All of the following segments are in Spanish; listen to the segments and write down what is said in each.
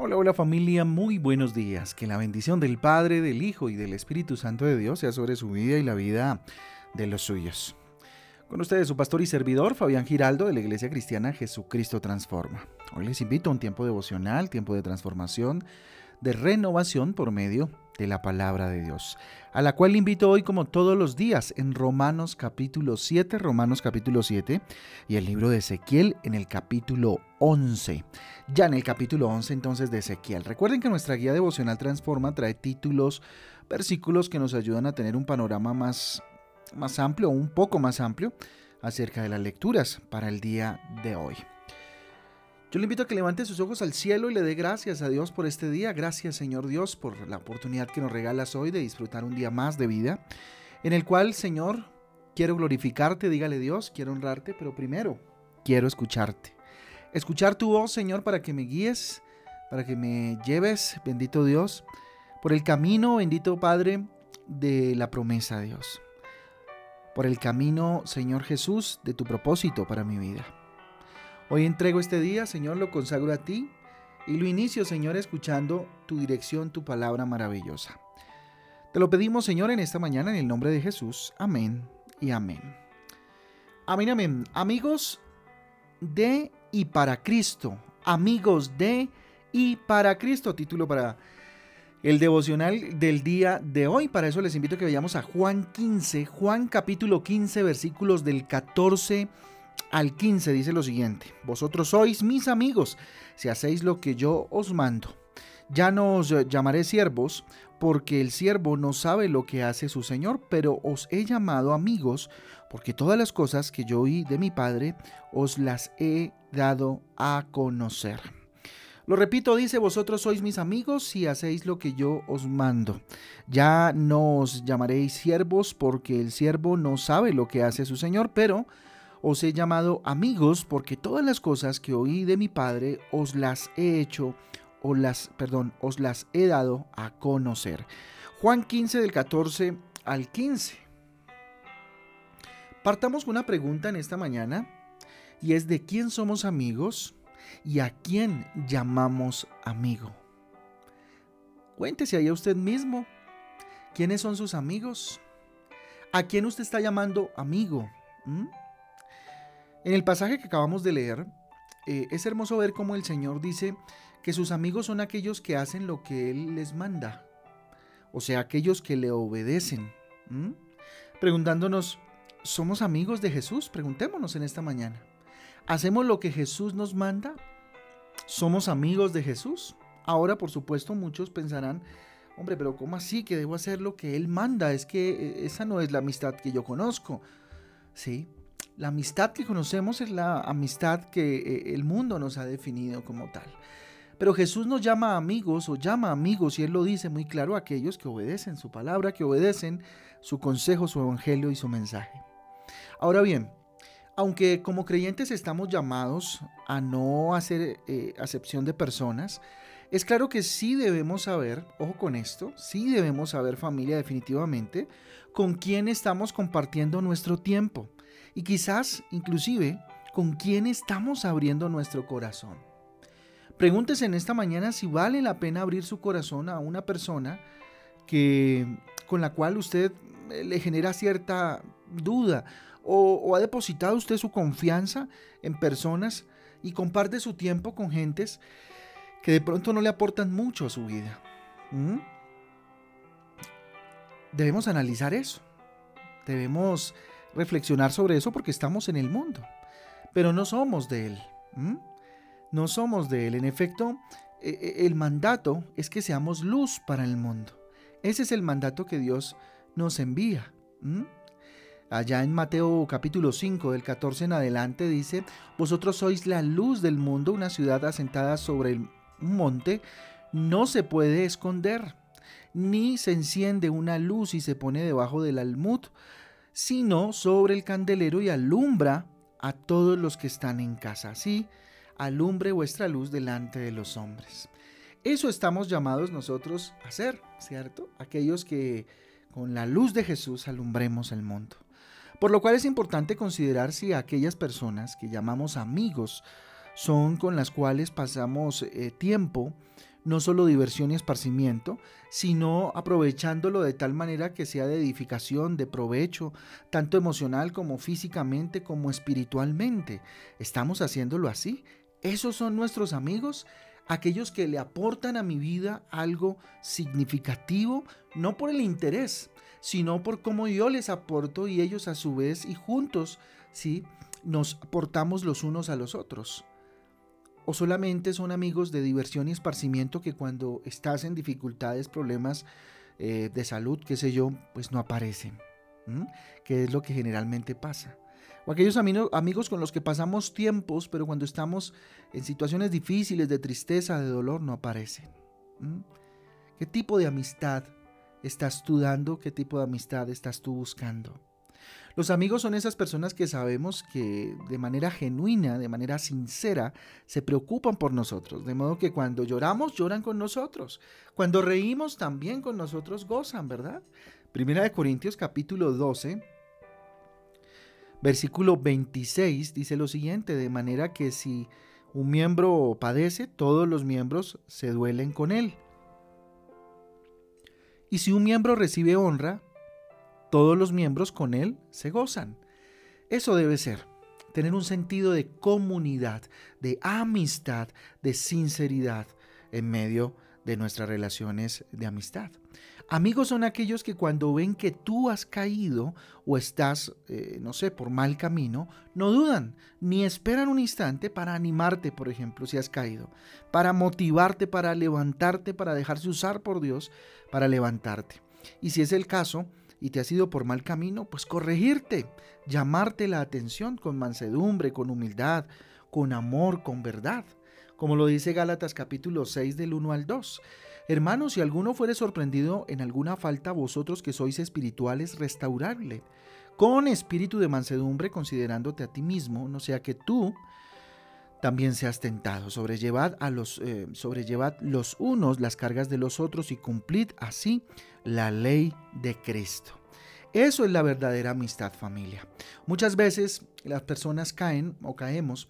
Hola, hola familia, muy buenos días. Que la bendición del Padre, del Hijo y del Espíritu Santo de Dios sea sobre su vida y la vida de los suyos. Con ustedes su pastor y servidor, Fabián Giraldo, de la Iglesia Cristiana Jesucristo Transforma. Hoy les invito a un tiempo devocional, tiempo de transformación, de renovación por medio de la palabra de Dios, a la cual invito hoy como todos los días en Romanos capítulo 7, Romanos capítulo 7 y el libro de Ezequiel en el capítulo 11. Ya en el capítulo 11 entonces de Ezequiel. Recuerden que nuestra guía devocional Transforma trae títulos, versículos que nos ayudan a tener un panorama más, más amplio, un poco más amplio acerca de las lecturas para el día de hoy. Yo le invito a que levante sus ojos al cielo y le dé gracias a Dios por este día. Gracias Señor Dios por la oportunidad que nos regalas hoy de disfrutar un día más de vida, en el cual Señor quiero glorificarte, dígale Dios, quiero honrarte, pero primero quiero escucharte. Escuchar tu voz Señor para que me guíes, para que me lleves, bendito Dios, por el camino, bendito Padre, de la promesa Dios. Por el camino, Señor Jesús, de tu propósito para mi vida. Hoy entrego este día, Señor, lo consagro a ti y lo inicio, Señor, escuchando tu dirección, tu palabra maravillosa. Te lo pedimos, Señor, en esta mañana en el nombre de Jesús. Amén y amén. Amén, amén. Amigos de y para Cristo. Amigos de y para Cristo. Título para el devocional del día de hoy. Para eso les invito a que vayamos a Juan 15, Juan capítulo 15, versículos del 14 al 15 dice lo siguiente, vosotros sois mis amigos si hacéis lo que yo os mando. Ya no os llamaré siervos, porque el siervo no sabe lo que hace su Señor, pero os he llamado amigos, porque todas las cosas que yo oí de mi Padre os las he dado a conocer. Lo repito, dice, vosotros sois mis amigos si hacéis lo que yo os mando. Ya no os llamaréis siervos, porque el siervo no sabe lo que hace su Señor, pero os he llamado amigos porque todas las cosas que oí de mi Padre os las he hecho o las, perdón, os las he dado a conocer. Juan 15 del 14 al 15. Partamos con una pregunta en esta mañana y es de quién somos amigos y a quién llamamos amigo. Cuéntese ahí a usted mismo. ¿Quiénes son sus amigos? ¿A quién usted está llamando amigo? ¿Mm? En el pasaje que acabamos de leer, eh, es hermoso ver cómo el Señor dice que sus amigos son aquellos que hacen lo que Él les manda, o sea, aquellos que le obedecen. Preguntándonos, ¿somos amigos de Jesús? Preguntémonos en esta mañana. ¿Hacemos lo que Jesús nos manda? ¿Somos amigos de Jesús? Ahora, por supuesto, muchos pensarán, hombre, pero ¿cómo así que debo hacer lo que Él manda? Es que eh, esa no es la amistad que yo conozco. Sí, la amistad que conocemos es la amistad que eh, el mundo nos ha definido como tal. Pero Jesús nos llama amigos o llama amigos y Él lo dice muy claro a aquellos que obedecen su palabra, que obedecen su consejo, su evangelio y su mensaje. Ahora bien, aunque como creyentes estamos llamados a no hacer eh, acepción de personas, es claro que sí debemos saber, ojo con esto, sí debemos saber familia definitivamente, con quién estamos compartiendo nuestro tiempo y quizás inclusive con quién estamos abriendo nuestro corazón. Pregúntese en esta mañana si vale la pena abrir su corazón a una persona que, con la cual usted eh, le genera cierta duda o, ha depositado usted su confianza en personas y comparte su tiempo con gentes que de pronto no le aportan mucho a su vida. Debemos analizar eso. Debemos reflexionar sobre eso porque estamos en el mundo, pero no somos de Él. No somos de Él. En efecto, e, e, el mandato es que seamos luz para el mundo. Ese es el mandato que Dios nos envía. Allá en Mateo capítulo 5 del 14 en adelante dice, vosotros sois la luz del mundo, una ciudad asentada sobre un monte, no se puede esconder, ni se enciende una luz y se pone debajo del almud, sino sobre el candelero y alumbra a todos los que están en casa. Así, alumbre vuestra luz delante de los hombres. Eso estamos llamados nosotros a hacer, ¿cierto? Aquellos que con la luz de Jesús alumbremos el mundo. Por lo cual es importante considerar si aquellas personas que llamamos amigos son con las cuales pasamos eh, tiempo, no solo diversión y esparcimiento, sino aprovechándolo de tal manera que sea de edificación, de provecho, tanto emocional como físicamente como espiritualmente. ¿Estamos haciéndolo así? ¿Esos son nuestros amigos? Aquellos que le aportan a mi vida algo significativo, no por el interés, sino por cómo yo les aporto y ellos a su vez y juntos, ¿sí? Nos aportamos los unos a los otros o solamente son amigos de diversión y esparcimiento que cuando estás en dificultades, problemas eh, de salud, qué sé yo, pues no aparecen, que es lo que generalmente pasa. O aquellos amigos con los que pasamos tiempos, pero cuando estamos en situaciones difíciles, de tristeza, de dolor, no aparecen. ¿Qué tipo de amistad estás tú dando? ¿Qué tipo de amistad estás tú buscando? Los amigos son esas personas que sabemos que de manera genuina, de manera sincera, se preocupan por nosotros. De modo que cuando lloramos, lloran con nosotros. Cuando reímos, también con nosotros gozan, ¿verdad? Primera de Corintios capítulo 12, versículo 26 dice lo siguiente, de manera que si un miembro padece, todos los miembros se duelen con él. Y si un miembro recibe honra, todos los miembros con él se gozan. Eso debe ser, tener un sentido de comunidad, de amistad, de sinceridad en medio de nuestras relaciones de amistad. Amigos son aquellos que cuando ven que tú has caído o estás, eh, no sé, por mal camino, no dudan ni esperan un instante para animarte, por ejemplo, si has caído, para motivarte, para levantarte, para dejarse usar por Dios, para levantarte. Y si es el caso, y te has ido por mal camino, pues corregirte, llamarte la atención con mansedumbre, con humildad, con amor, con verdad. Como lo dice Gálatas capítulo 6 del 1 al 2. Hermanos, si alguno fuere sorprendido en alguna falta, vosotros que sois espirituales, restaurarle, con espíritu de mansedumbre, considerándote a ti mismo, no sea que tú también seas tentado. Sobrellevad, a los, eh, los unos las cargas de los otros y cumplid así la ley de Cristo. Eso es la verdadera amistad familia. Muchas veces las personas caen o caemos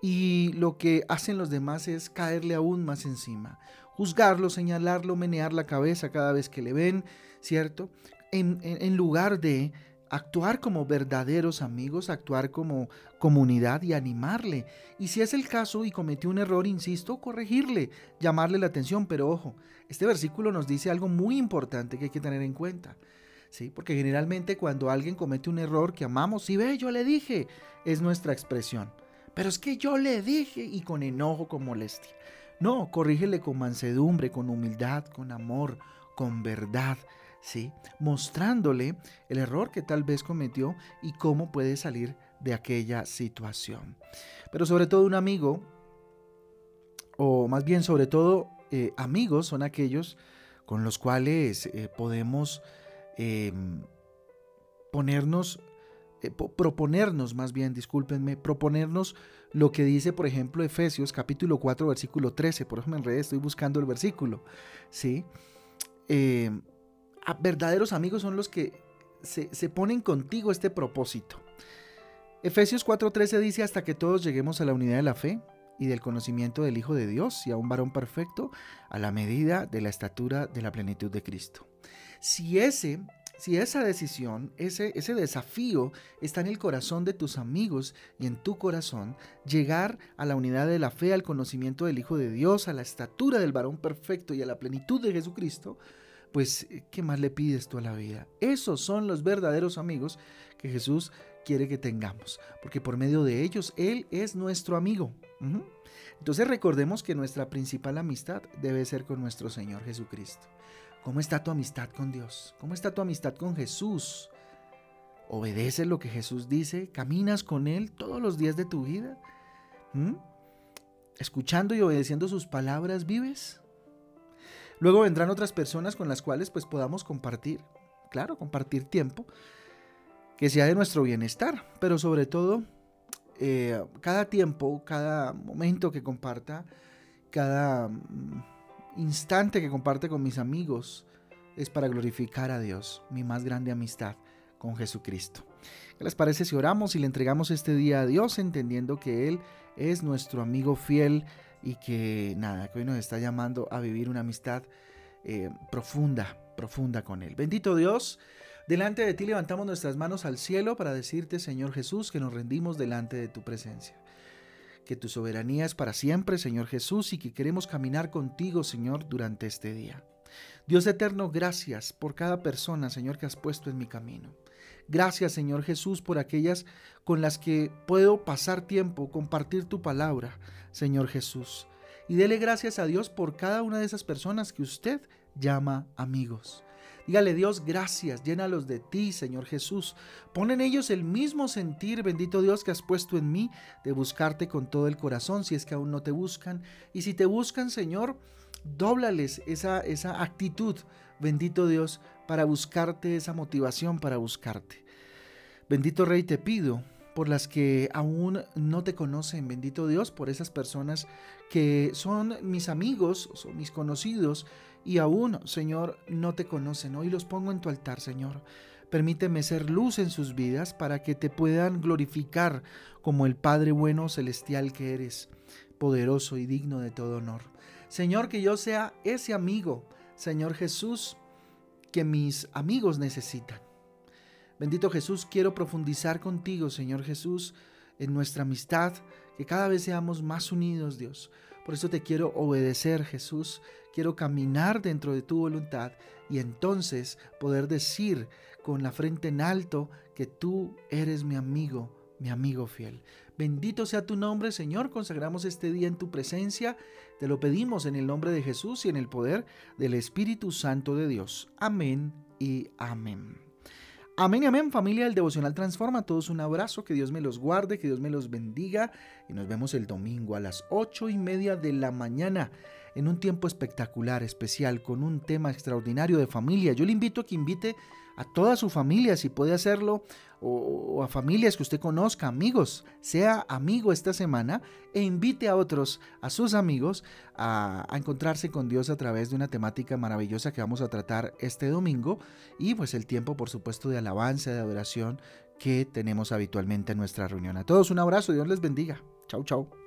y lo que hacen los demás es caerle aún más encima, juzgarlo, señalarlo, menear la cabeza cada vez que le ven, ¿cierto? en lugar de actuar como verdaderos amigos, actuar como comunidad y animarle. Y si es el caso y cometió un error, insisto, corregirle, llamarle la atención. Pero ojo, este versículo nos dice algo muy importante que hay que tener en cuenta. ¿sí? Porque generalmente cuando alguien comete un error que amamos, si ve, yo le dije, es nuestra expresión. Pero es que yo le dije y con enojo, con molestia. No, corrígele con mansedumbre, con humildad, con amor, con verdad ¿sí? mostrándole el error que tal vez cometió y cómo puede salir de aquella situación. Pero sobre todo un amigo, o más bien sobre todo eh, amigos, son aquellos con los cuales eh, podemos em, ponernos, eh, proponernos más bien, discúlpenme, proponernos lo que dice, por ejemplo, Efesios capítulo 4, versículo 13, por eso me enredé, estoy buscando el versículo, ¿sí? Verdaderos amigos son los que se, se ponen contigo este propósito. Efesios 4:13 dice hasta que todos lleguemos a la unidad de la fe y del conocimiento del Hijo de Dios y a un varón perfecto a la medida de la estatura de la plenitud de Cristo. Si ese si esa decisión, ese, ese desafío está en el corazón de tus amigos y en tu corazón, llegar a la unidad de la fe, al conocimiento del Hijo de Dios, a la estatura del varón perfecto y a la plenitud de Jesucristo, pues eh, ¿qué más le pides tú a la vida? Esos son los verdaderos amigos que Jesús quiere que tengamos, porque por medio de ellos Él es nuestro amigo. Entonces recordemos que nuestra principal amistad debe ser con nuestro Señor Jesucristo. ¿Cómo está tu amistad con Dios? ¿Cómo está tu amistad con Jesús? ¿Obedeces lo que Jesús dice? ¿Caminas con Él todos los días de tu vida? ¿Mm? ¿Escuchando y obedeciendo sus palabras vives? Luego vendrán otras personas con las cuales pues podamos compartir, claro, compartir tiempo, que sea de nuestro bienestar, pero sobre todo eh, cada tiempo, cada momento que comparta, cada mm, instante que comparte con mis amigos, es para glorificar a Dios, mi más grande amistad con Jesucristo. ¿Qué les parece si oramos y le entregamos este día a Dios entendiendo que Él es nuestro amigo fiel y que nada, que hoy nos está llamando a vivir una amistad eh, profunda, profunda con Él. Bendito Dios, delante de ti levantamos nuestras manos al cielo para decirte, Señor Jesús, que nos rendimos delante de tu presencia. Que tu soberanía es para siempre, Señor Jesús, y que queremos caminar contigo, Señor, durante este día. Dios eterno, gracias por cada persona, Señor, que has puesto en mi camino. Gracias, Señor Jesús, por aquellas con las que puedo pasar tiempo, compartir tu palabra, Señor Jesús. Y dele gracias a Dios por cada una de esas personas que usted llama amigos. Dígale Dios, gracias, llénalos de ti, Señor Jesús. Pon en ellos el mismo sentir, bendito Dios, que has puesto en mí, de buscarte con todo el corazón, si es que aún no te buscan. Y si te buscan, Señor, dóblales esa, esa actitud, bendito Dios, para buscarte, esa motivación para buscarte. Bendito Rey, te pido por las que aún no te conocen, bendito Dios, por esas personas que son mis amigos, son mis conocidos y aún, Señor, no te conocen. Hoy los pongo en tu altar, Señor. Permíteme ser luz en sus vidas para que te puedan glorificar como el Padre bueno celestial que eres, poderoso y digno de todo honor. Señor, que yo sea ese amigo, Señor Jesús, que mis amigos necesitan. Bendito Jesús, quiero profundizar contigo, Señor Jesús, en nuestra amistad, que cada vez seamos más unidos, Dios. Por eso te quiero obedecer, Jesús. Quiero caminar dentro de tu voluntad y entonces poder decir con la frente en alto que tú eres mi amigo, mi amigo fiel. Bendito sea tu nombre, Señor. Consagramos este día en tu presencia. Te lo pedimos en el nombre de Jesús y en el poder del Espíritu Santo de Dios. Amén y amén. Amén y amén, familia del Devocional Transforma. A todos un abrazo, que Dios me los guarde, que Dios me los bendiga. Y nos vemos el domingo a las ocho y media de la mañana en un tiempo espectacular, especial, con un tema extraordinario de familia. Yo le invito a que invite a toda su familia, si puede hacerlo, o, a familias que usted conozca, amigos, sea amigo esta semana e invite a otros, a sus amigos, a, a encontrarse con Dios a través de una temática maravillosa que vamos a tratar este domingo y pues el tiempo, por supuesto, de alabanza, de adoración que tenemos habitualmente en nuestra reunión. A todos un abrazo, Dios les bendiga. Chau, chau.